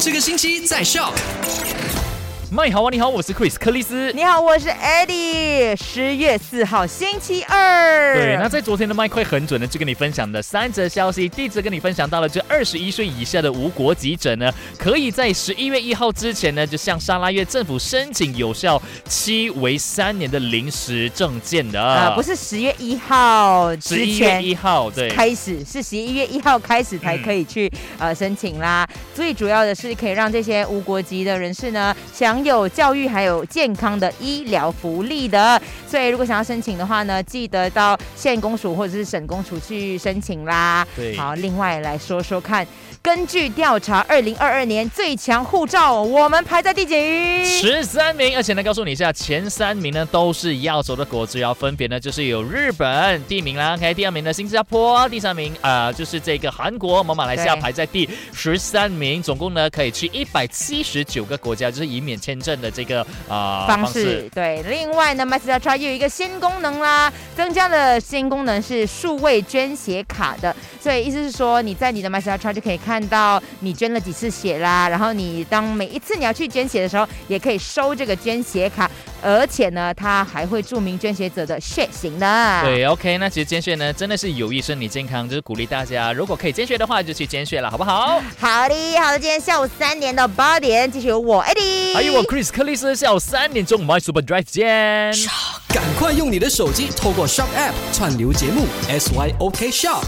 这个星期在笑。麦好啊，你好，我是 Chris 克里斯。你好，我是 Eddie。十月四号，星期二。对，那在昨天的麦快很准的就跟你分享的三则消息，第一则跟你分享到了，这二十一岁以下的无国籍者呢，可以在十一月一号之前呢，就向沙拉越政府申请有效期为三年的临时证件的啊，不是十月一号十一月一号对开始，是十一月一号开始才可以去呃申请啦。最主要的是可以让这些无国籍的人士呢，享有教育还有健康的医疗福利的，所以如果想要申请的话呢，记得到县公署或者是省公署去申请啦。对，好，另外来说说看，根据调查，二零二二年最强护照，我们排在第几？十三名，而且呢，告诉你一下，前三名呢都是亚洲的国主要分别呢就是有日本第一名啦，OK，第二名呢新加坡，第三名啊就是这个韩国，我们马来西亚排在第十三名，总共呢可以去一百七十九个国家，就是以免。签证的这个啊方式，对。另外呢，MyStar 又有一个新功能啦，增加的新功能是数位捐血卡的。所以意思是说，你在你的 MyStar 就可以看到你捐了几次血啦，然后你当每一次你要去捐血的时候，也可以收这个捐血卡，而且呢，它还会注明捐血者的血型呢。对，OK，那其实捐血呢，真的是有益身体健康，就是鼓励大家，如果可以捐血的话，就去捐血了，好不好？好的，好的，今天下午三点到八点，继续有我 Eddie，还有我 Chris 克里斯，下午三点钟 My Super Drive 见。赶快用你的手机透过 Shop App 串流节目 SYOK Shop。